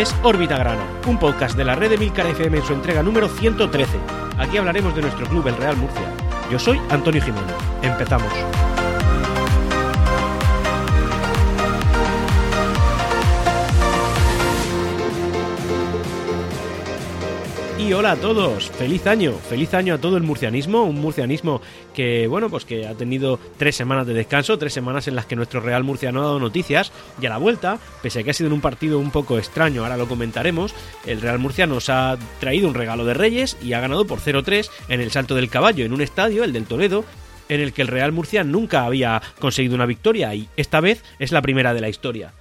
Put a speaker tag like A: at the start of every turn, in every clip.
A: Es Órbita Grana, un podcast de la red de Milcar FM en su entrega número 113. Aquí hablaremos de nuestro club, el Real Murcia. Yo soy Antonio Jiménez. Empezamos. Hola a todos, feliz año, feliz año a todo el murcianismo, un murcianismo que, bueno, pues que ha tenido tres semanas de descanso, tres semanas en las que nuestro Real Murcia no ha dado noticias, y a la vuelta, pese a que ha sido en un partido un poco extraño, ahora lo comentaremos, el Real Murcia nos ha traído un regalo de Reyes y ha ganado por 0-3 en el Salto del Caballo, en un estadio, el del Toledo, en el que el Real Murcia nunca había conseguido una victoria y esta vez es la primera de la historia.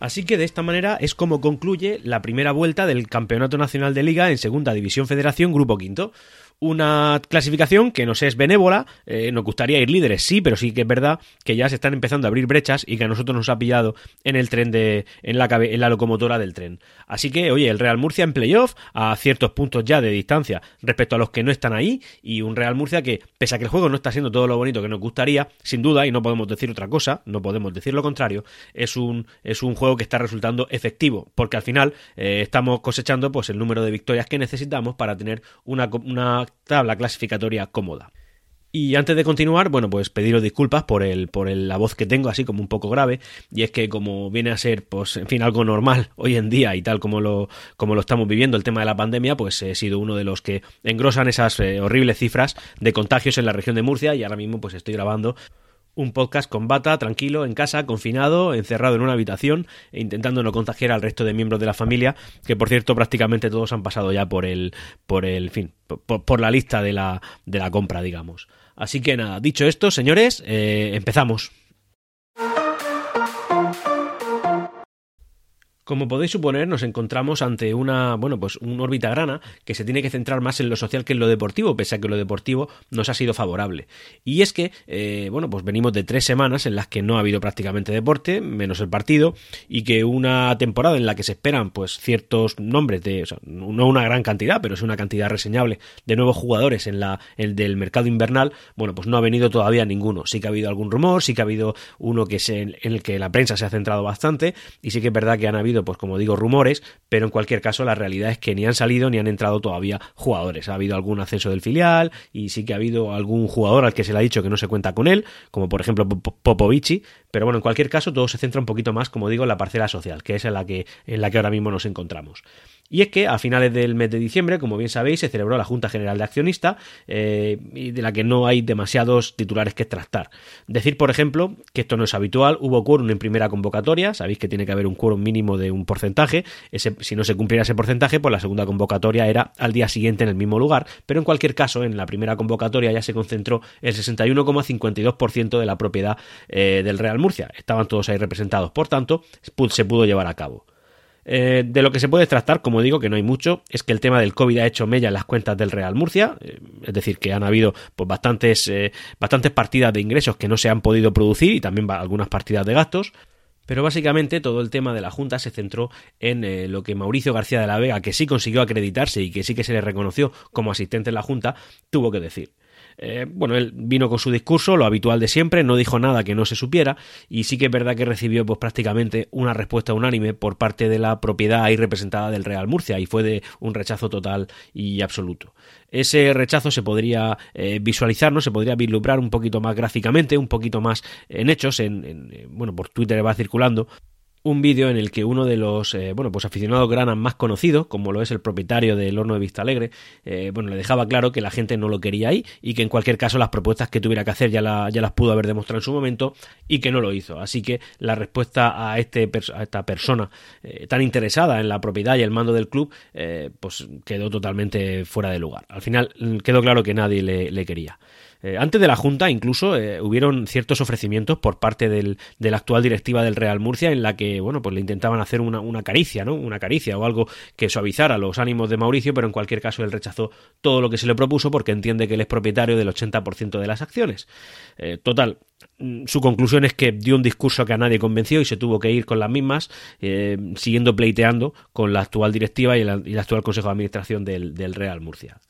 A: Así que de esta manera es como concluye la primera vuelta del Campeonato Nacional de Liga en Segunda División Federación Grupo Quinto una clasificación que nos es benévola, eh, nos gustaría ir líderes, sí, pero sí que es verdad que ya se están empezando a abrir brechas y que a nosotros nos ha pillado en el tren de, en la, en la locomotora del tren. Así que, oye, el Real Murcia en playoff a ciertos puntos ya de distancia respecto a los que no están ahí y un Real Murcia que, pese a que el juego no está siendo todo lo bonito que nos gustaría, sin duda, y no podemos decir otra cosa, no podemos decir lo contrario, es un, es un juego que está resultando efectivo, porque al final eh, estamos cosechando pues el número de victorias que necesitamos para tener una, una tabla clasificatoria cómoda. Y antes de continuar, bueno, pues pediros disculpas por el, por la voz que tengo, así como un poco grave, y es que como viene a ser, pues, en fin, algo normal hoy en día y tal como lo, como lo estamos viviendo el tema de la pandemia, pues he sido uno de los que engrosan esas eh, horribles cifras de contagios en la región de Murcia y ahora mismo pues estoy grabando un podcast con bata, tranquilo, en casa, confinado, encerrado en una habitación e intentando no contagiar al resto de miembros de la familia, que por cierto prácticamente todos han pasado ya por el, por el fin, por, la lista de la, de la compra, digamos. Así que nada, dicho esto, señores, eh, empezamos. Como podéis suponer, nos encontramos ante una, bueno, pues un órbita grana que se tiene que centrar más en lo social que en lo deportivo, pese a que lo deportivo nos ha sido favorable. Y es que, eh, bueno, pues venimos de tres semanas en las que no ha habido prácticamente deporte, menos el partido, y que una temporada en la que se esperan, pues, ciertos nombres de, no una gran cantidad, pero es una cantidad reseñable de nuevos jugadores en la, el del mercado invernal, bueno, pues no ha venido todavía ninguno. Sí que ha habido algún rumor, sí que ha habido uno que se, en el que la prensa se ha centrado bastante, y sí que es verdad que han habido pues como digo, rumores, pero en cualquier caso la realidad es que ni han salido ni han entrado todavía jugadores. Ha habido algún ascenso del filial y sí que ha habido algún jugador al que se le ha dicho que no se cuenta con él, como por ejemplo Popovici, pero bueno, en cualquier caso todo se centra un poquito más, como digo, en la parcela social, que es en la que, en la que ahora mismo nos encontramos. Y es que a finales del mes de diciembre, como bien sabéis, se celebró la Junta General de Accionistas, eh, de la que no hay demasiados titulares que tratar. Decir, por ejemplo, que esto no es habitual, hubo quórum en primera convocatoria, sabéis que tiene que haber un quórum mínimo de un porcentaje, si no se cumpliera ese porcentaje, pues la segunda convocatoria era al día siguiente en el mismo lugar, pero en cualquier caso, en la primera convocatoria ya se concentró el 61,52% de la propiedad eh, del Real Murcia, estaban todos ahí representados, por tanto, se pudo llevar a cabo. Eh, de lo que se puede tratar, como digo, que no hay mucho, es que el tema del COVID ha hecho mella en las cuentas del Real Murcia, eh, es decir, que han habido pues, bastantes, eh, bastantes partidas de ingresos que no se han podido producir y también algunas partidas de gastos. Pero básicamente todo el tema de la Junta se centró en lo que Mauricio García de la Vega, que sí consiguió acreditarse y que sí que se le reconoció como asistente en la Junta, tuvo que decir. Eh, bueno, él vino con su discurso, lo habitual de siempre, no dijo nada que no se supiera y sí que es verdad que recibió pues prácticamente una respuesta unánime por parte de la propiedad ahí representada del Real Murcia y fue de un rechazo total y absoluto. Ese rechazo se podría eh, visualizar, ¿no? Se podría vislumbrar un poquito más gráficamente, un poquito más en hechos, en bueno, por Twitter va circulando, un vídeo en el que uno de los eh, bueno pues aficionados granas más conocidos como lo es el propietario del horno de Vista Alegre eh, bueno le dejaba claro que la gente no lo quería ahí y que en cualquier caso las propuestas que tuviera que hacer ya, ya las pudo haber demostrado en su momento y que no lo hizo. Así que la respuesta a este a esta persona eh, tan interesada en la propiedad y el mando del club pues quedó totalmente fuera de lugar. Al final mm, quedó claro que nadie le quería eh, antes de la Junta incluso eh, hubieron ciertos ofrecimientos por parte del, de la actual directiva del Real Murcia en la que, bueno, pues le intentaban hacer una, una, caricia, ¿no? Una caricia o algo que suavizara los ánimos de Mauricio, pero en cualquier caso él rechazó todo lo que se le propuso porque entiende que él es propietario del 80% de las acciones. Eh, total, mm, su conclusión es que dio un discurso que a nadie convenció y se tuvo que ir con las mismas, siguiendo pleiteando con la actual directiva y, el actual Consejo de Administración del, del Real Murcia.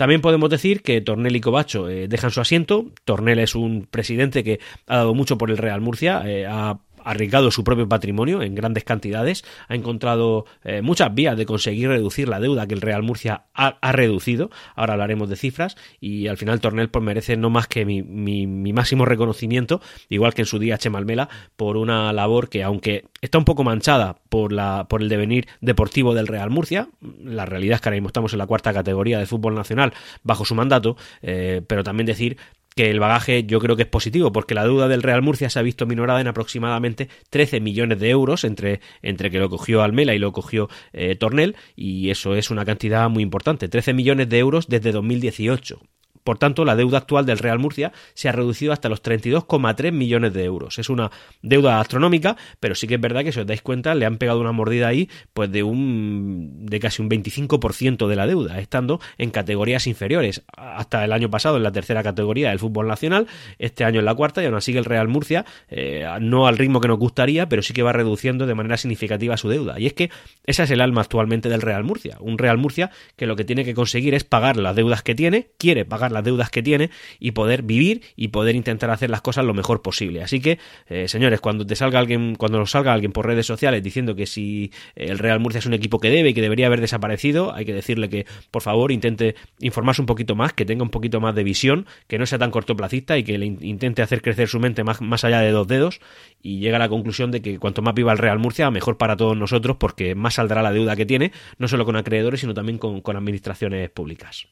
A: También podemos decir que Tornel y Cobacho eh, dejan su asiento. Tornel es un presidente que ha dado mucho por el Real Murcia, eh, ha arriesgado su propio patrimonio en grandes cantidades, ha encontrado eh, muchas vías de conseguir reducir la deuda que el Real Murcia ha, reducido. Ahora hablaremos de cifras y al final Tornel pues, merece no más que mi, mi, máximo reconocimiento, igual que en su día Chemalmela, por una labor que aunque está un poco manchada por, la, por el devenir deportivo del Real Murcia, la realidad es que ahora mismo estamos en la cuarta categoría del fútbol nacional bajo su mandato, eh, pero también decir que el bagaje yo creo que es positivo, porque la deuda del Real Murcia se ha visto minorada en aproximadamente 13 millones de euros entre, entre que lo cogió Almela y lo cogió eh, Tornel, y eso es una cantidad muy importante, 13 millones de euros desde 2018. Por tanto, la deuda actual del Real Murcia se ha reducido hasta los 32,3 millones de euros. Es una deuda astronómica, pero sí que es verdad que si os dais cuenta le han pegado una mordida ahí pues de un de casi un 25% de la deuda, estando en categorías inferiores. Hasta el año pasado en la tercera categoría del fútbol nacional, este año en la cuarta y aún así el Real Murcia eh, no al ritmo que nos gustaría, pero sí que va reduciendo de manera significativa su deuda. Y es que esa es el alma actualmente del Real Murcia, un Real Murcia que lo que tiene que conseguir es pagar las deudas que tiene, quiere pagar las deudas que tiene y poder vivir y poder intentar hacer las cosas lo mejor posible. Así que, eh, señores, cuando te salga alguien, cuando nos salga alguien por redes sociales diciendo que si el Real Murcia es un equipo que debe y que debería haber desaparecido, hay que decirle que, por favor, intente informarse un poquito más, que tenga un poquito más de visión, que no sea tan cortoplacista y que le intente hacer crecer su mente más, más allá de dos dedos y llega a la conclusión de que cuanto más viva el Real Murcia, mejor para todos nosotros, porque más saldrá la deuda que tiene, no solo con acreedores, sino también con administraciones públicas.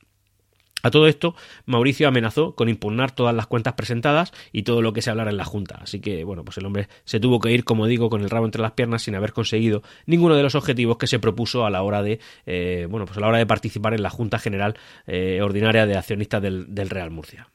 A: A todo esto, Mauricio amenazó con impugnar todas las cuentas presentadas y todo lo que se hablara en la Junta. Así que, bueno, pues el hombre se tuvo que ir, como digo, con el rabo entre las piernas sin haber conseguido ninguno de los objetivos que se propuso a la hora de, eh, bueno, pues a la hora de participar en la Junta General eh, Ordinaria de Accionistas del, del Real Murcia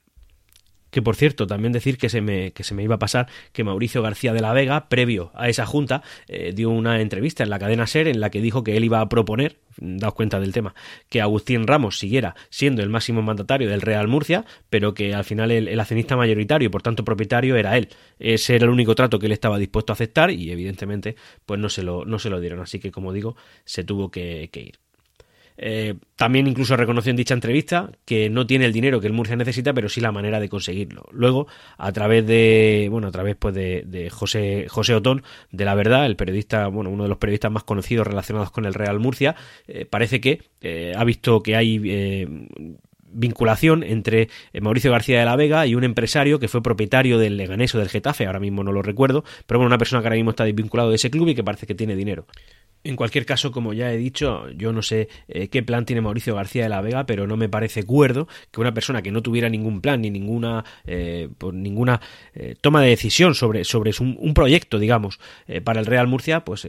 A: que por cierto, también decir que se me, que se me iba a pasar que Mauricio García de la Vega, previo a esa junta, eh, dio una entrevista en la cadena SER en la que dijo que él iba a proponer, daos cuenta del tema, que Agustín Ramos siguiera siendo el máximo mandatario del Real Murcia, pero que al final el, accionista mayoritario y por tanto propietario era él. Ese era el único trato que él estaba dispuesto a aceptar y evidentemente pues no se lo, no se lo dieron. Así que como digo, se tuvo que ir. Eh, también incluso reconoció en dicha entrevista que no tiene el dinero que el Murcia necesita, pero sí la manera de conseguirlo. Luego, a través de, bueno, a través pues de, José, José Otón, de la verdad, el periodista, bueno, uno de los periodistas más conocidos relacionados con el Real Murcia, eh, parece que eh, ha visto que hay vinculación entre Mauricio García de la Vega y un empresario que fue propietario del Leganés o del Getafe, ahora mismo no lo recuerdo, pero bueno, una persona que ahora mismo está vinculado de ese club y que parece que tiene dinero. En cualquier caso, como ya he dicho, yo no sé eh, qué plan tiene Mauricio García de la Vega, pero no me parece cuerdo que una persona que no tuviera ningún plan ni ninguna, eh, ninguna eh, toma de decisión sobre, sobre un, proyecto, digamos, para el Real Murcia, pues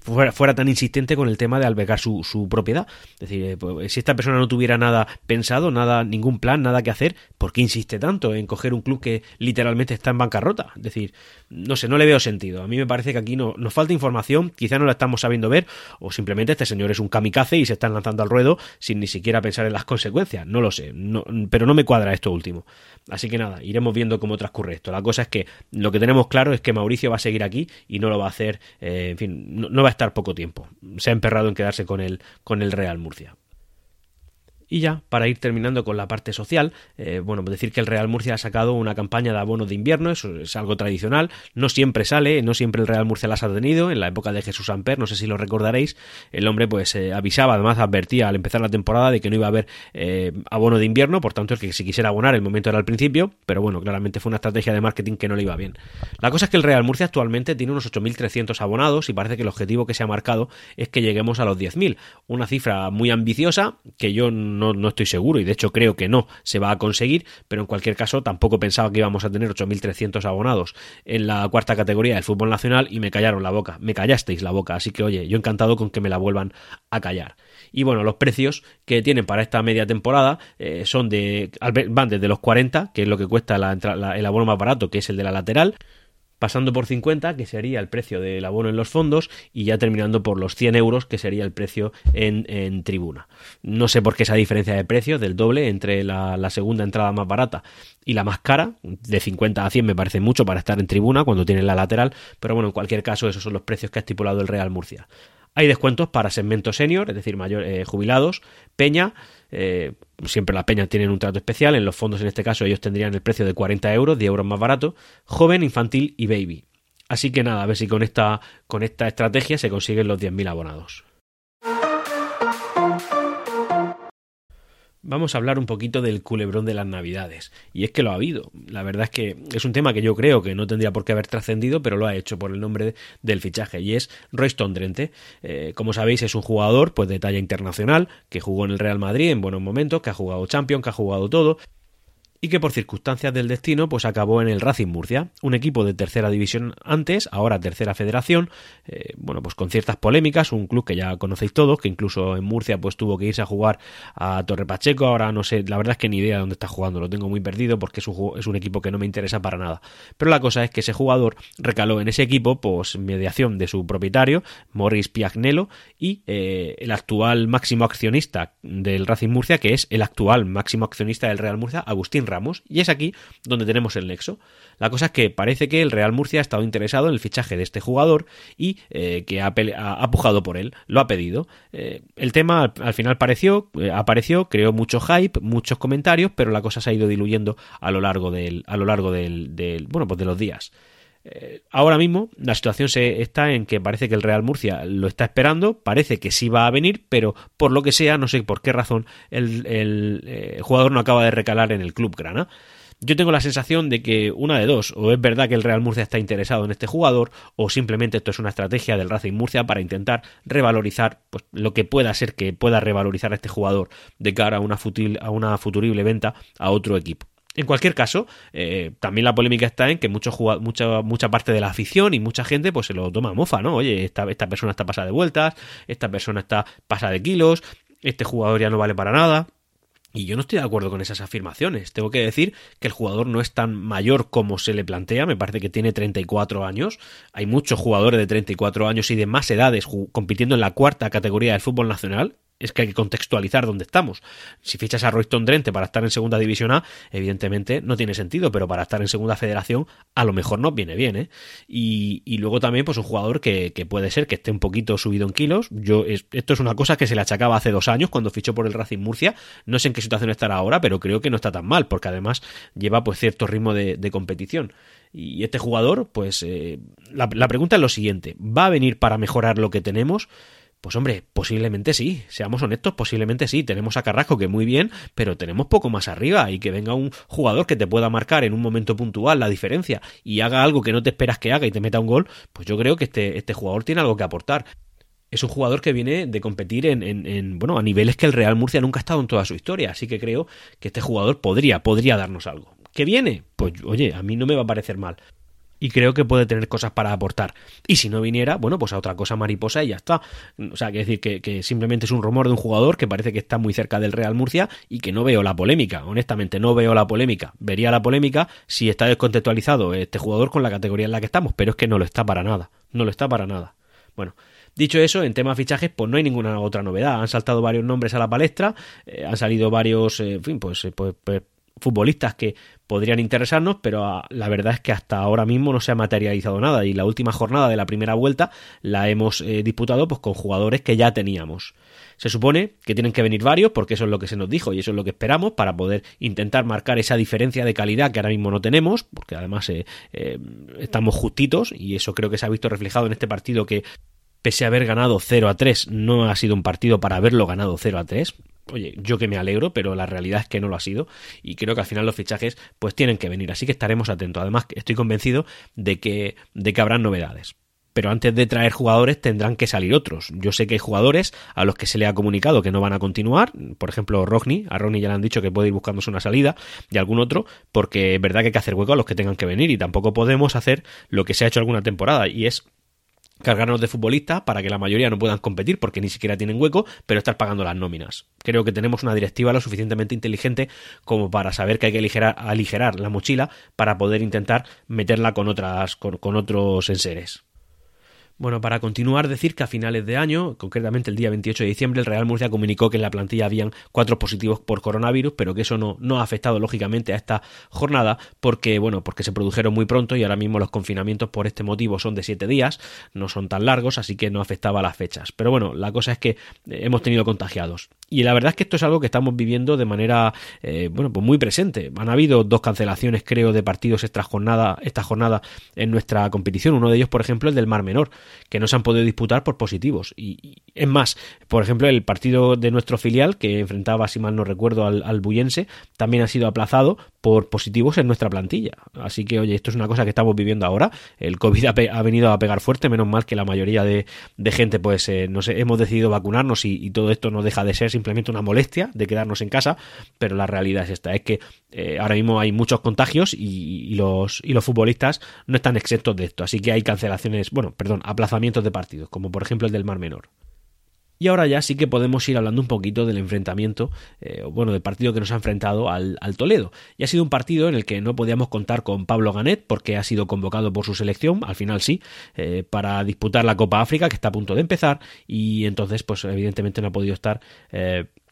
A: fuera, fuera, tan insistente con el tema de albergar su, su propiedad. Es decir, pues, si esta persona no tuviera nada pensado, nada, ningún plan, nada que hacer, ¿por qué insiste tanto en coger un club que literalmente está en bancarrota? Es decir, no sé, no le veo sentido. A mí me parece que aquí no, nos falta información, quizá no la estamos sabiendo ver o simplemente este señor es un kamikaze y se están lanzando al ruedo sin ni siquiera pensar en las consecuencias, no lo sé, pero no me cuadra esto último. Así que nada, iremos viendo cómo transcurre esto. La cosa es que lo que tenemos claro es que Mauricio va a seguir aquí y no lo va a hacer, eh, en fin, no, va a estar poco tiempo. Se ha emperrado en quedarse con el, con el Real Murcia. Y ya, para ir terminando con la parte social, eh, bueno, decir que el Real Murcia ha sacado una campaña de abono de invierno, eso es algo tradicional, no siempre sale, no siempre el Real Murcia las ha tenido, en la época de Jesús Amper, no sé si lo recordaréis, el hombre pues eh, avisaba, además advertía al empezar la temporada de que no iba a haber eh, abono de invierno, por tanto es que si quisiera abonar el momento era al principio, pero bueno, claramente fue una estrategia de marketing que no le iba bien. La cosa es que el Real Murcia actualmente tiene unos 8.300 abonados y parece que el objetivo que se ha marcado es que lleguemos a los 10.000, una cifra muy ambiciosa que yo no, estoy seguro y de hecho creo que no se va a conseguir, pero en cualquier caso tampoco pensaba que íbamos a tener 8.300 abonados en la cuarta categoría del fútbol nacional y me callaron la boca, me callasteis la boca, así que oye, yo encantado con que me la vuelvan a callar. Y bueno, los precios que tienen para esta media temporada eh, son de van desde los 40, que es lo que cuesta el abono más barato, que es el de la lateral, pasando por 50, que sería el precio del abono en los fondos, y ya terminando por los 100 euros, que sería el precio en, tribuna. No sé por qué esa diferencia de precio del doble entre la, segunda entrada más barata y la más cara, de 50 a 100 me parece mucho para estar en tribuna cuando tiene la lateral, pero bueno, en cualquier caso esos son los precios que ha estipulado el Real Murcia. Hay descuentos para segmento senior, es decir, mayor, eh, jubilados, peña, eh, siempre las peñas tienen un trato especial, en los fondos en este caso ellos tendrían el precio de 40 euros, 10 euros más barato, joven, infantil y baby. Así que nada, a ver si con esta, con esta estrategia se consiguen los 10.000 abonados. Vamos a hablar un poquito del culebrón de las navidades. Y es que lo ha habido. La verdad es que es un tema que yo creo que no tendría por qué haber trascendido, pero lo ha hecho por el nombre del fichaje. Y es Royston Drenthe. Eh, como sabéis, es un jugador pues, de talla internacional, que jugó en el Real Madrid en buenos momentos, que ha jugado Champions, que ha jugado todo y que por circunstancias del destino pues acabó en el Racing Murcia, un equipo de tercera división antes, ahora tercera federación, eh, bueno pues con ciertas polémicas, un club que ya conocéis todos, que incluso en Murcia pues tuvo que irse a jugar a Torre Pacheco, ahora no sé, la verdad es que ni idea de dónde está jugando, lo tengo muy perdido porque es un, es un equipo que no me interesa para nada, pero la cosa es que ese jugador recaló en ese equipo pues mediación de su propietario, Morris Piagnello, y eh, el actual máximo accionista del Racing Murcia, que es el actual máximo accionista del Real Murcia, Agustín Ramos, y es aquí donde tenemos el nexo. La cosa es que parece que el Real Murcia ha estado interesado en el fichaje de este jugador y eh, que ha, ha, pujado por él, lo ha pedido. Eh, el tema al, final pareció, eh, apareció, creó mucho hype, muchos comentarios, pero la cosa se ha ido diluyendo a lo largo del, a lo largo del, del bueno, pues de los días ahora mismo la situación se está en que parece que el Real Murcia lo está esperando, parece que sí va a venir, pero por lo que sea, no sé por qué razón, el, el jugador no acaba de recalar en el club grana. Yo tengo la sensación de que una de dos, o es verdad que el Real Murcia está interesado en este jugador, o simplemente esto es una estrategia del Racing Murcia para intentar revalorizar pues, lo que pueda ser que pueda revalorizar a este jugador de cara a una, a una futurible venta a otro equipo. En cualquier caso, eh, también la polémica está en que mucho, mucha, mucha parte de la afición y mucha gente pues se lo toma a mofa, ¿no? Oye, esta, esta persona está pasada de vueltas, esta persona está pasada de kilos, este jugador ya no vale para nada. Y yo no estoy de acuerdo con esas afirmaciones. Tengo que decir que el jugador no es tan mayor como se le plantea. Me parece que tiene 34 años. Hay muchos jugadores de 34 años y de más edades compitiendo en la cuarta categoría del fútbol nacional es que hay que contextualizar dónde estamos. Si fichas a Royston Drenthe para estar en segunda división A, evidentemente no tiene sentido, pero para estar en segunda federación a lo mejor nos viene bien, ¿eh? Y, y luego también, pues un jugador que, que, puede ser que esté un poquito subido en kilos. Yo, esto es una cosa que se le achacaba hace dos años cuando fichó por el Racing Murcia. No sé en qué situación estará ahora, pero creo que no está tan mal, porque además lleva pues cierto ritmo de, competición. Y este jugador, pues eh, la pregunta es lo siguiente, ¿va a venir para mejorar lo que tenemos? Pues hombre, posiblemente sí, seamos honestos, posiblemente sí. Tenemos a Carrasco que muy bien, pero tenemos poco más arriba y que venga un jugador que te pueda marcar en un momento puntual la diferencia y haga algo que no te esperas que haga y te meta un gol, pues yo creo que este, este jugador tiene algo que aportar. Es un jugador que viene de competir en, en, en, bueno, a niveles que el Real Murcia nunca ha estado en toda su historia, así que creo que este jugador podría, podría darnos algo. ¿Qué viene? Pues oye, a mí no me va a parecer mal y creo que puede tener cosas para aportar. Y si no viniera, bueno, pues a otra cosa mariposa y ya está. O sea, que decir que, simplemente es un rumor de un jugador que parece que está muy cerca del Real Murcia y que no veo la polémica. Honestamente, no veo la polémica. Vería la polémica si está descontextualizado este jugador con la categoría en la que estamos, pero es que no lo está para nada. No lo está para nada. Bueno, Dicho eso, en tema fichajes, pues no hay ninguna otra novedad. Han saltado varios nombres a la palestra, eh, han salido varios, eh, en fin, pues, eh, pues, pues futbolistas que podrían interesarnos, pero ah, la verdad es que hasta ahora mismo no se ha materializado nada y la última jornada de la primera vuelta la hemos eh, disputado pues con jugadores que ya teníamos. Se supone que tienen que venir varios porque eso es lo que se nos dijo y eso es lo que esperamos para poder intentar marcar esa diferencia de calidad que ahora mismo no tenemos, porque además eh, eh, estamos justitos y eso creo que se ha visto reflejado en este partido que pese a haber ganado 0 a 3, no ha sido un partido para haberlo ganado 0 a 3 oye, yo que me alegro, pero la realidad es que no lo ha sido y creo que al final los fichajes pues tienen que venir, así que estaremos atentos. Además, estoy convencido de que, de que habrán novedades. Pero antes de traer jugadores tendrán que salir otros. Yo sé que hay jugadores a los que se le ha comunicado que no van a continuar. Por ejemplo, Rogni. A Rogni ya le han dicho que puede ir buscándose una salida. Y algún otro. Porque es verdad que hay que hacer hueco a los que tengan que venir. Y tampoco podemos hacer lo que se ha hecho alguna temporada. Y es cargarnos de futbolistas para que la mayoría no puedan competir porque ni siquiera tienen hueco, pero estar pagando las nóminas. Creo que tenemos una directiva lo suficientemente inteligente como para saber que hay que aligerar, aligerar la mochila para poder intentar meterla con otras con, con otros enseres. Bueno, para continuar, decir que a finales de año, concretamente el día 28 de diciembre, el Real Murcia comunicó que en la plantilla habían cuatro positivos por coronavirus, pero que eso no, no ha afectado lógicamente a esta jornada porque, bueno, porque se produjeron muy pronto y ahora mismo los confinamientos por este motivo son de siete días, no son tan largos, así que no afectaba a las fechas. Pero bueno, la cosa es que eh, hemos tenido contagiados. Y la verdad es que esto es algo que estamos viviendo de manera, eh, bueno, pues muy presente. Han habido dos cancelaciones, creo, de partidos esta jornada, esta jornada en nuestra competición. Uno de ellos, por ejemplo, el del Mar Menor, que no se han podido disputar por positivos. Y, es más, por ejemplo, el partido de nuestro filial, que enfrentaba, si mal no recuerdo, al, al Buyense, también ha sido aplazado por positivos en nuestra plantilla. Así que, oye, esto es una cosa que estamos viviendo ahora. El COVID ha, venido a pegar fuerte, menos mal que la mayoría de, gente, pues, eh, no sé, hemos decidido vacunarnos y, todo esto no deja de ser simplemente una molestia de quedarnos en casa, pero la realidad es esta, es que eh, ahora mismo hay muchos contagios y, los, y los futbolistas no están exentos de esto. Así que hay cancelaciones, bueno, perdón, aplazamientos de partidos, como por ejemplo el del Mar Menor. Y ahora ya sí que podemos ir hablando un poquito del enfrentamiento, eh, bueno, del partido que nos ha enfrentado al, Toledo. Y ha sido un partido en el que no podíamos contar con Pablo Ganet porque ha sido convocado por su selección, al final sí, eh, para disputar la Copa África que está a punto de empezar y entonces pues evidentemente no ha podido estar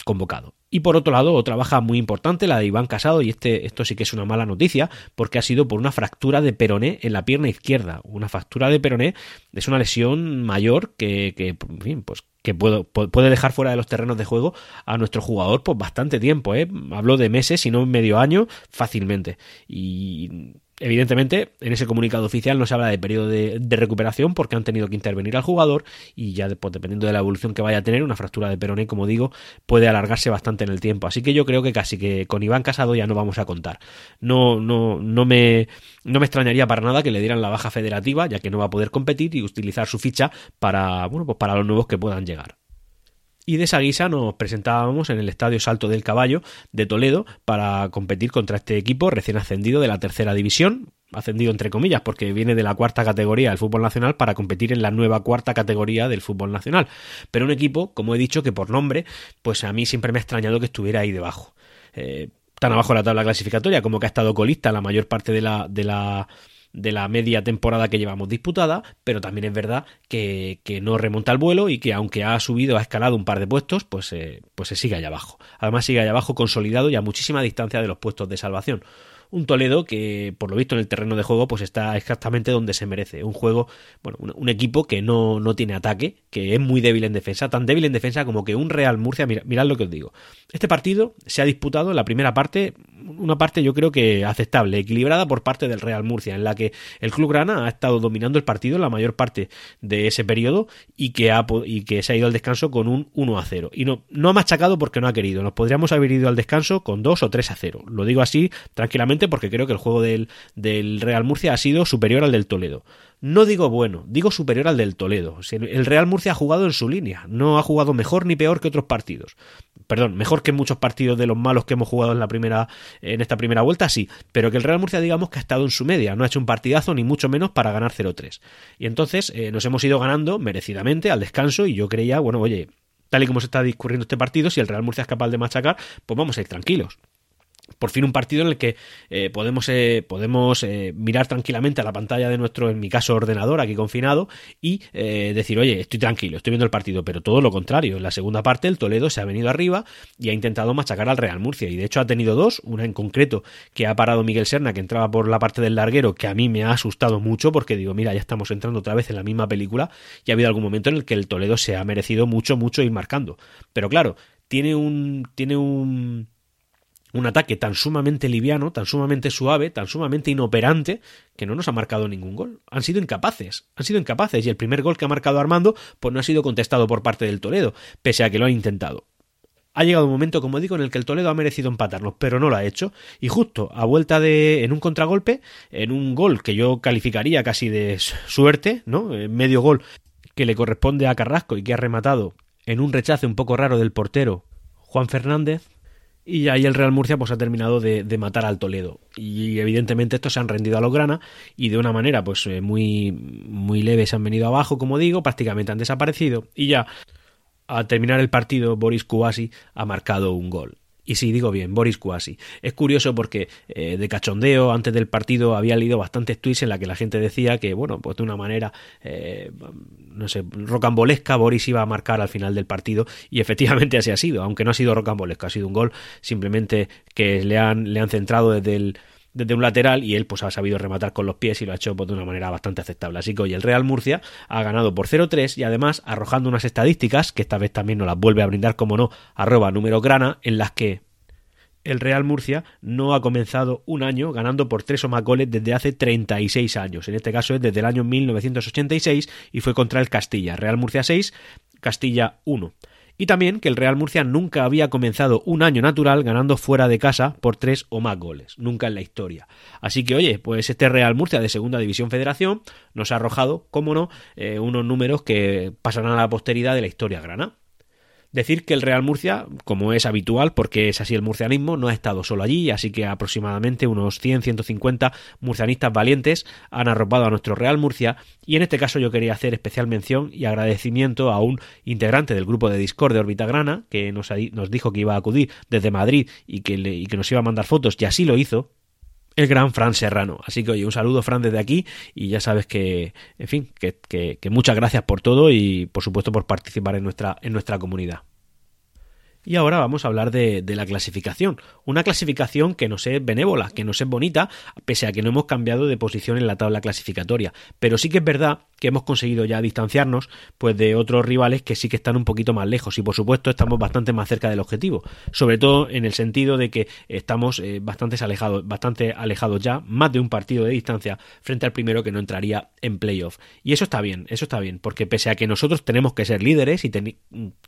A: convocado. Y por otro lado, otra baja muy importante, la de Iván Casado, y este, esto sí que es una mala noticia, porque ha sido por una fractura de peroné en la pierna izquierda. Una fractura de peroné es una lesión mayor que, que en fin, pues que puede dejar fuera de los terrenos de juego a nuestro jugador por bastante tiempo. ¿eh? Hablo de meses, si no medio año, fácilmente. Y Evidentemente, en ese comunicado oficial no se habla de periodo de, recuperación porque han tenido que intervenir al jugador y ya después, dependiendo de la evolución que vaya a tener, una fractura de peroné, como digo, puede alargarse bastante en el tiempo. Así que yo creo que casi que con Iván Casado ya no vamos a contar. No, no, no me, no me extrañaría para nada que le dieran la baja federativa, ya que no va a poder competir y utilizar su ficha para, bueno, pues para los nuevos que puedan llegar. Y de esa guisa nos presentábamos en el Estadio Salto del Caballo de Toledo para competir contra este equipo recién ascendido de la tercera división, ascendido entre comillas, porque viene de la cuarta categoría del fútbol nacional para competir en la nueva cuarta categoría del fútbol nacional. Pero un equipo, como he dicho, que por nombre, pues a mí siempre me ha extrañado que estuviera ahí debajo. Eh, tan abajo de la tabla clasificatoria como que ha estado colista la mayor parte de la, de la de la media temporada que llevamos disputada, pero también es verdad que, no remonta el vuelo y que aunque ha subido, ha escalado un par de puestos, pues, eh, pues se sigue allá abajo. Además sigue allá abajo consolidado y a muchísima distancia de los puestos de salvación un Toledo que por lo visto en el terreno de juego pues está exactamente donde se merece. Un juego, bueno, un, equipo que no, no, tiene ataque, que es muy débil en defensa, tan débil en defensa como que un Real Murcia, mirad lo que os digo. Este partido se ha disputado en la primera parte, una parte yo creo que aceptable, equilibrada por parte del Real Murcia, en la que el Club Grana ha estado dominando el partido en la mayor parte de ese periodo y que, ha, y que se ha ido al descanso con un 1 a 0. Y no, no ha machacado porque no ha querido, nos podríamos haber ido al descanso con 2 o 3 a 0. Lo digo así tranquilamente porque creo que el juego del, del Real Murcia ha sido superior al del Toledo. No digo bueno, digo superior al del Toledo. El Real Murcia ha jugado en su línea, no ha jugado mejor ni peor que otros partidos. Perdón, mejor que muchos partidos de los malos que hemos jugado en la primera en esta primera vuelta, sí, pero que el Real Murcia digamos que ha estado en su media, no ha hecho un partidazo ni mucho menos para ganar 0-3. Y entonces eh, nos hemos ido ganando merecidamente al descanso y yo creía, bueno, oye, tal y como se está discurriendo este partido, si el Real Murcia es capaz de machacar, pues vamos a ir tranquilos por fin un partido en el que eh, podemos, eh, podemos eh, mirar tranquilamente a la pantalla de nuestro, en mi caso, ordenador aquí confinado y decir, oye, estoy tranquilo, estoy viendo el partido, pero todo lo contrario. En la segunda parte el Toledo se ha venido arriba y ha intentado machacar al Real Murcia y de hecho ha tenido dos, una en concreto que ha parado Miguel Serna que entraba por la parte del larguero que a mí me ha asustado mucho porque digo, mira, ya estamos entrando otra vez en la misma película y ha habido algún momento en el que el Toledo se ha merecido mucho, mucho ir marcando. Pero claro, tiene un... Tiene un un ataque tan sumamente liviano, tan sumamente suave, tan sumamente inoperante, que no nos ha marcado ningún gol. Han sido incapaces, han sido incapaces, y el primer gol que ha marcado Armando, pues no ha sido contestado por parte del Toledo, pese a que lo ha intentado. Ha llegado un momento, como digo, en el que el Toledo ha merecido empatarnos, pero no lo ha hecho. Y justo a vuelta de. en un contragolpe, en un gol que yo calificaría casi de suerte, ¿no? medio gol que le corresponde a Carrasco y que ha rematado en un rechace un poco raro del portero Juan Fernández, y ahí el Real Murcia pues ha terminado de, matar al Toledo. Y evidentemente estos se han rendido a los grana y de una manera pues eh, muy, muy leve se han venido abajo, como digo, prácticamente han desaparecido. Y ya, al terminar el partido, Boris Kubasi ha marcado un gol. Y sí, digo bien, Boris Cuasi. Es curioso porque eh, de cachondeo, antes del partido, había leído bastantes tweets en la que la gente decía que, bueno, pues de una manera, eh, no sé, rocambolesca, Boris iba a marcar al final del partido. Y efectivamente así ha sido, aunque no ha sido rocambolesca, ha sido un gol simplemente que le han, le han centrado desde el desde un lateral y él pues ha sabido rematar con los pies y lo ha hecho pues, de una manera bastante aceptable. Así que hoy el Real Murcia ha ganado por 0-3 y además arrojando unas estadísticas que esta vez también nos las vuelve a brindar, como no, arroba número grana, en las que el Real Murcia no ha comenzado un año ganando por tres o más goles desde hace 36 años. En este caso es desde el año 1986 y fue contra el Castilla. Real Murcia 6, Castilla 1 y también que el Real Murcia nunca había comenzado un año natural ganando fuera de casa por tres o más goles, nunca en la historia. Así que oye, pues este Real Murcia de Segunda División Federación nos ha arrojado, cómo no, eh, unos números que pasarán a la posteridad de la historia grana. Decir que el Real Murcia, como es habitual, porque es así el murcianismo, no ha estado solo allí, así que aproximadamente unos 100-150 murcianistas valientes han arropado a nuestro Real Murcia. Y en este caso yo quería hacer especial mención y agradecimiento a un integrante del grupo de Discord de Orbitagrana que nos, nos dijo que iba a acudir desde Madrid y que, y que nos iba a mandar fotos y así lo hizo, el gran Fran Serrano. Así que oye, un saludo Fran desde aquí y ya sabes que, en fin, que, que, muchas gracias por todo y por supuesto por participar en nuestra, en nuestra comunidad. Y ahora vamos a hablar de, la clasificación. Una clasificación que nos es benévola, que nos es bonita, pese a que no hemos cambiado de posición en la tabla clasificatoria. Pero sí que es verdad que hemos conseguido ya distanciarnos pues de otros rivales que sí que están un poquito más lejos y por supuesto estamos bastante más cerca del objetivo sobre todo en el sentido de que estamos eh, bastante alejados bastante alejados ya más de un partido de distancia frente al primero que no entraría en playoff y eso está bien eso está bien porque pese a que nosotros tenemos que ser líderes y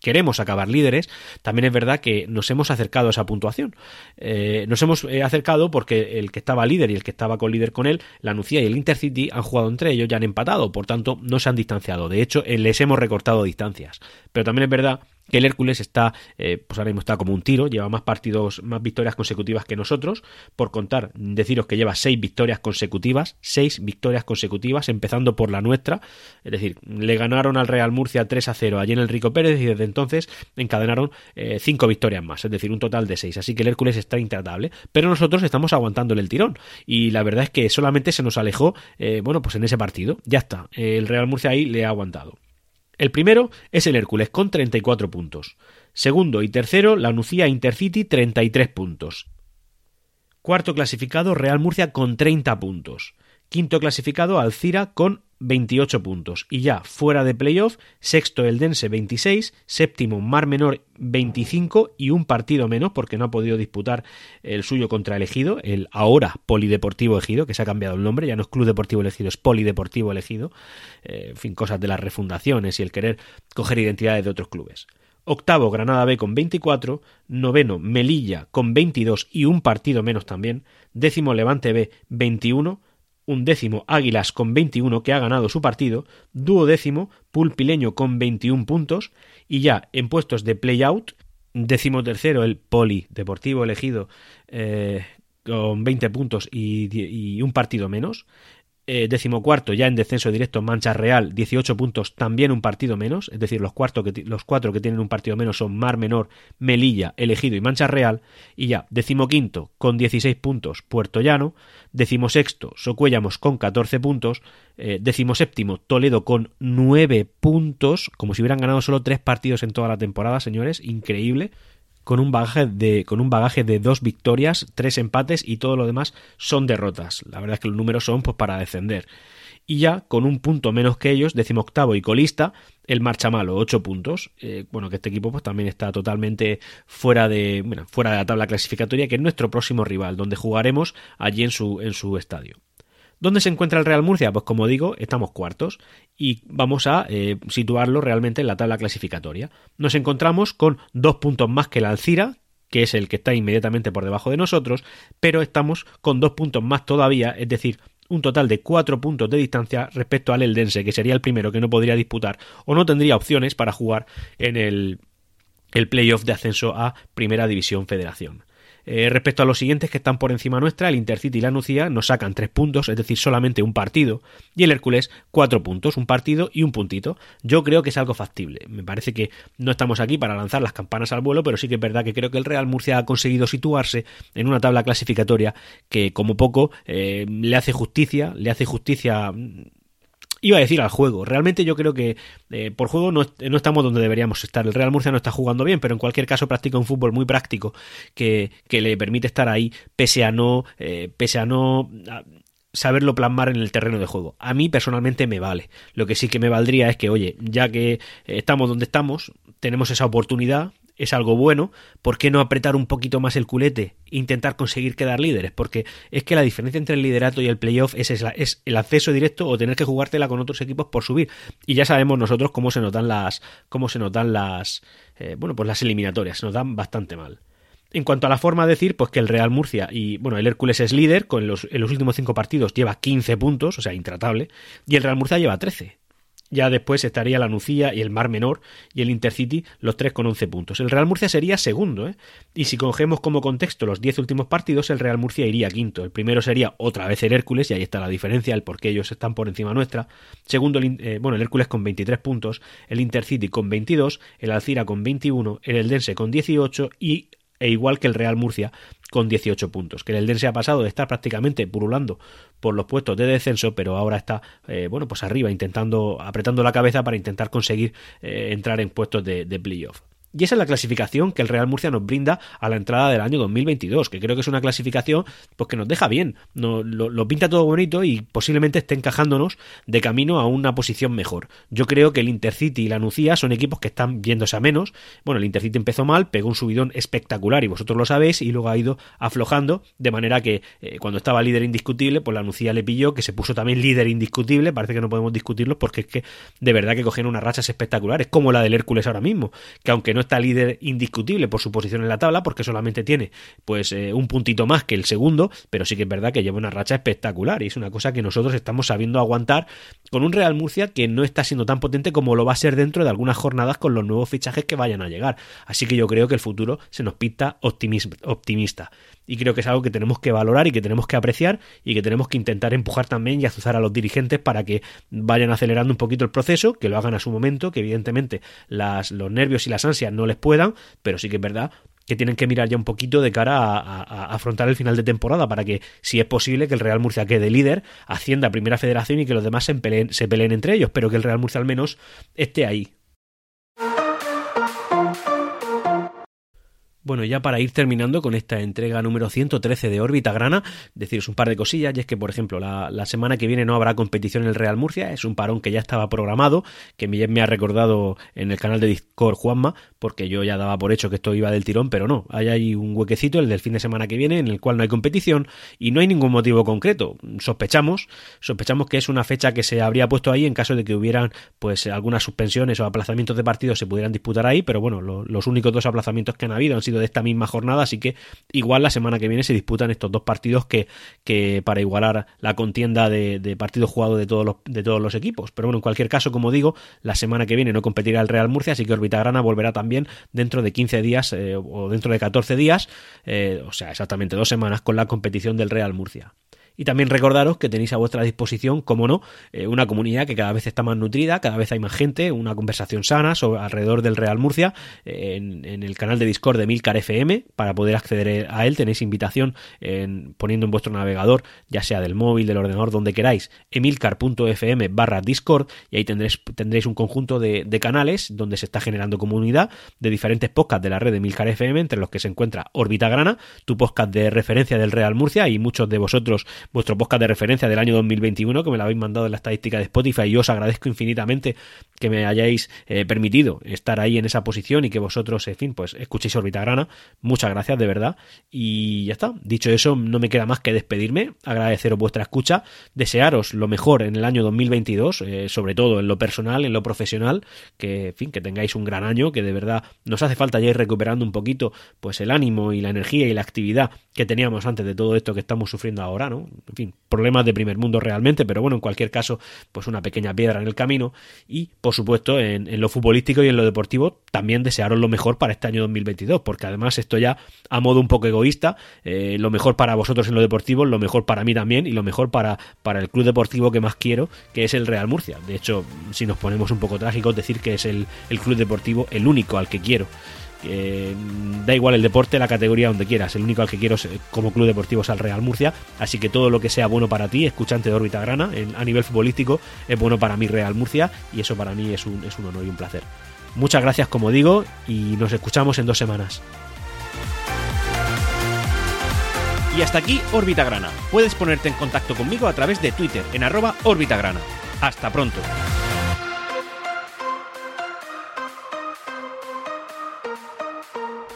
A: queremos acabar líderes también es verdad que nos hemos acercado a esa puntuación eh, nos hemos eh, acercado porque el que estaba líder y el que estaba con líder con él la Nucía y el Intercity han jugado entre ellos ya han empatado por tanto no se han distanciado. De hecho, eh, les hemos recortado distancias. Pero también es verdad que el Hércules está, eh, pues ahora mismo está como un tiro, lleva más partidos, más victorias consecutivas que nosotros, por contar, deciros que lleva seis victorias consecutivas, seis victorias consecutivas, empezando por la nuestra, es decir, le ganaron al Real Murcia 3 a 0 allí en el Rico Pérez y desde entonces encadenaron eh, cinco victorias más, es decir, un total de seis, así que el Hércules está intratable, pero nosotros estamos aguantándole el tirón, y la verdad es que solamente se nos alejó, eh, bueno, pues en ese partido, ya está, el Real Murcia ahí le ha aguantado. El primero es el Hércules con 34 puntos. Segundo y tercero, la Nucía Intercity 33 puntos. Cuarto clasificado, Real Murcia con 30 puntos. Quinto clasificado, Alcira con 28 puntos. Y ya fuera de playoff, sexto el Dense 26, séptimo Mar Menor 25 y un partido menos porque no ha podido disputar el suyo contra el Ejido, el ahora Polideportivo Ejido, que se ha cambiado el nombre, ya no es Club Deportivo Elegido, es Polideportivo Elegido. Eh, en fin, cosas de las refundaciones y el querer coger identidades de otros clubes. Octavo Granada B con 24, noveno Melilla con 22 y un partido menos también, décimo Levante B 21, un décimo Águilas con 21 que ha ganado su partido, duodécimo Pulpileño con 21 puntos y ya en puestos de play-out, décimo tercero el Poli Deportivo elegido eh, con 20 puntos y, y, un partido menos, eh, decimocuarto ya en descenso directo Mancha Real, 18 puntos, también un partido menos, es decir, los, que los cuatro que tienen un partido menos son Mar Menor, Melilla, Elegido y Mancha Real, y ya decimoquinto con 16 puntos Puerto Llano, decimosexto Socuéllamos con 14 puntos, eh, Toledo con 9 puntos, como si hubieran ganado solo 3 partidos en toda la temporada, señores, increíble con un bagaje de, con un bagaje de dos victorias, tres empates y todo lo demás son derrotas. La verdad es que los números son pues, para descender. Y ya con un punto menos que ellos, octavo y colista, el marcha malo, ocho puntos. Eh, bueno, que este equipo pues también está totalmente fuera de, bueno, fuera de la tabla clasificatoria, que es nuestro próximo rival, donde jugaremos allí en su, en su estadio. ¿Dónde se encuentra el Real Murcia? Pues como digo, estamos cuartos y vamos a eh, situarlo realmente en la tabla clasificatoria. Nos encontramos con dos puntos más que el Alcira, que es el que está inmediatamente por debajo de nosotros, pero estamos con dos puntos más todavía, es decir, un total de cuatro puntos de distancia respecto al Eldense, que sería el primero que no podría disputar o no tendría opciones para jugar en el, el playoff de ascenso a Primera División Federación. Eh, respecto a los siguientes que están por encima nuestra, el Intercity y la Nucía nos sacan tres puntos, es decir, solamente un partido, y el Hércules cuatro puntos, un partido y un puntito. Yo creo que es algo factible. Me parece que no estamos aquí para lanzar las campanas al vuelo, pero sí que es verdad que creo que el Real Murcia ha conseguido situarse en una tabla clasificatoria que, como poco, eh, le hace justicia, le hace justicia iba a decir al juego. Realmente yo creo que eh, por juego no, estamos donde deberíamos estar. El Real Murcia no está jugando bien, pero en cualquier caso practica un fútbol muy práctico que, le permite estar ahí pese a no, eh, pese a no saberlo plasmar en el terreno de juego. A mí personalmente me vale. Lo que sí que me valdría es que, oye, ya que estamos donde estamos, tenemos esa oportunidad, es algo bueno, ¿por qué no apretar un poquito más el culete e intentar conseguir quedar líderes? Porque es que la diferencia entre el liderato y el playoff es, es, el acceso directo o tener que jugártela con otros equipos por subir. Y ya sabemos nosotros cómo se notan las, cómo se notan las, eh, bueno, pues las eliminatorias, se nos dan bastante mal. En cuanto a la forma de decir, pues que el Real Murcia y, bueno, el Hércules es líder, con los, en los últimos cinco partidos lleva 15 puntos, o sea, intratable, y el Real Murcia lleva 13. Ya después estaría la Nucía y el Mar Menor y el Intercity, los tres con 11 puntos. El Real Murcia sería segundo, ¿eh? Y si cogemos como contexto los 10 últimos partidos, el Real Murcia iría quinto. El primero sería otra vez el Hércules, y ahí está la diferencia, el por qué ellos están por encima nuestra. Segundo, el, eh, bueno, el Hércules con 23 puntos, el Intercity con 22, el Alcira con 21, el Eldense con 18 y e igual que el Real Murcia con 18 puntos. Que el Eldense ha pasado de estar prácticamente purulando por los puestos de descenso, pero ahora está eh, bueno pues arriba, intentando, apretando la cabeza para intentar conseguir eh, entrar en puestos de, de playoff. Y esa es la clasificación que el Real Murcia nos brinda a la entrada del año 2022, que creo que es una clasificación pues, que nos deja bien, lo, lo, pinta todo bonito y posiblemente esté encajándonos de camino a una posición mejor. Yo creo que el Intercity y la Nucía son equipos que están viéndose a menos. Bueno, el Intercity empezó mal, pegó un subidón espectacular y vosotros lo sabéis, y luego ha ido aflojando, de manera que eh, cuando estaba líder indiscutible, pues la Nucía le pilló, que se puso también líder indiscutible, parece que no podemos discutirlo porque es que de verdad que cogieron unas rachas espectaculares, como la del Hércules ahora mismo, que aunque no está líder indiscutible por su posición en la tabla, porque solamente tiene pues eh, un puntito más que el segundo, pero sí que es verdad que lleva una racha espectacular y es una cosa que nosotros estamos sabiendo aguantar con un Real Murcia que no está siendo tan potente como lo va a ser dentro de algunas jornadas con los nuevos fichajes que vayan a llegar. Así que yo creo que el futuro se nos pinta optimista y creo que es algo que tenemos que valorar y que tenemos que apreciar y que tenemos que intentar empujar también y azuzar a los dirigentes para que vayan acelerando un poquito el proceso, que lo hagan a su momento, que evidentemente las, los nervios y las ansias no les puedan, pero sí que es verdad que tienen que mirar ya un poquito de cara a, afrontar el final de temporada para que, si es posible, que el Real Murcia quede líder, ascienda a Primera Federación y que los demás se peleen, se peleen entre ellos, pero que el Real Murcia al menos esté ahí. Bueno, ya para ir terminando con esta entrega número 113 de Órbita Grana, deciros un par de cosillas, y es que, por ejemplo, la, semana que viene no habrá competición en el Real Murcia, es un parón que ya estaba programado, que me ha recordado en el canal de Discord Juanma, porque yo ya daba por hecho que esto iba del tirón, pero no, hay un huequecito, el del fin de semana que viene, en el cual no hay competición y no hay ningún motivo concreto. Sospechamos, sospechamos que es una fecha que se habría puesto ahí en caso de que hubieran pues algunas suspensiones o aplazamientos de partidos se pudieran disputar ahí, pero bueno, los únicos dos aplazamientos que han habido han sido de esta misma jornada, así que igual la semana que viene se disputan estos dos partidos que, que para igualar la contienda de, partidos jugados de todos, los, de todos los equipos. Pero bueno, en cualquier caso, como digo, la semana que viene no competirá el Real Murcia, así que Orbitagrana volverá también dentro de 15 días eh, o dentro de 14 días, eh, o sea, exactamente dos semanas con la competición del Real Murcia. Y también recordaros que tenéis a vuestra disposición, como no, eh, una comunidad que cada vez está más nutrida, cada vez hay más gente, una conversación sana sobre, alrededor del Real Murcia eh, en, el canal de Discord de Milcar FM. Para poder acceder a él tenéis invitación en, poniendo en vuestro navegador, ya sea del móvil, del ordenador, donde queráis, emilcar.fm barra Discord y ahí tendréis, tendréis un conjunto de, canales donde se está generando comunidad de diferentes podcasts de la red de Milcar FM, entre los que se encuentra Orbita Grana, tu podcast de referencia del Real Murcia y muchos de vosotros vuestro podcast de referencia del año 2021, que me lo habéis mandado en la estadística de Spotify y os agradezco infinitamente que me hayáis eh, permitido estar ahí en esa posición y que vosotros, en fin, pues escuchéis Orbitagrana. Muchas gracias, de verdad. Y ya está. Dicho eso, no me queda más que despedirme, agradeceros vuestra escucha, desearos lo mejor en el año 2022, eh, sobre todo en lo personal, en lo profesional, que, en fin, que tengáis un gran año, que de verdad nos hace falta ya ir recuperando un poquito, pues el ánimo y la energía y la actividad que teníamos antes de todo esto que estamos sufriendo ahora, ¿no? En fin, problemas de primer mundo realmente, pero bueno, en cualquier caso, pues una pequeña piedra en el camino y, por supuesto, en, lo futbolístico y en lo deportivo, también desearos lo mejor para este año 2022, porque además esto ya a modo un poco egoísta, eh, lo mejor para vosotros en lo deportivo, lo mejor para mí también y lo mejor para, para el club deportivo que más quiero, que es el Real Murcia. De hecho, si nos ponemos un poco trágicos, decir que es el, el club deportivo el único al que quiero. Da igual el deporte, la categoría donde quieras. El único al que quiero como club deportivo es al Real Murcia. Así que todo lo que sea bueno para ti, escuchante de órbita grana, a nivel futbolístico, es bueno para mí Real Murcia. Y eso para mí es un, es un honor y un placer. Muchas gracias, como digo, y nos escuchamos en dos semanas.
B: Y hasta aquí Órbita Grana. Puedes ponerte en contacto conmigo a través de Twitter en arroba Grana. Hasta pronto.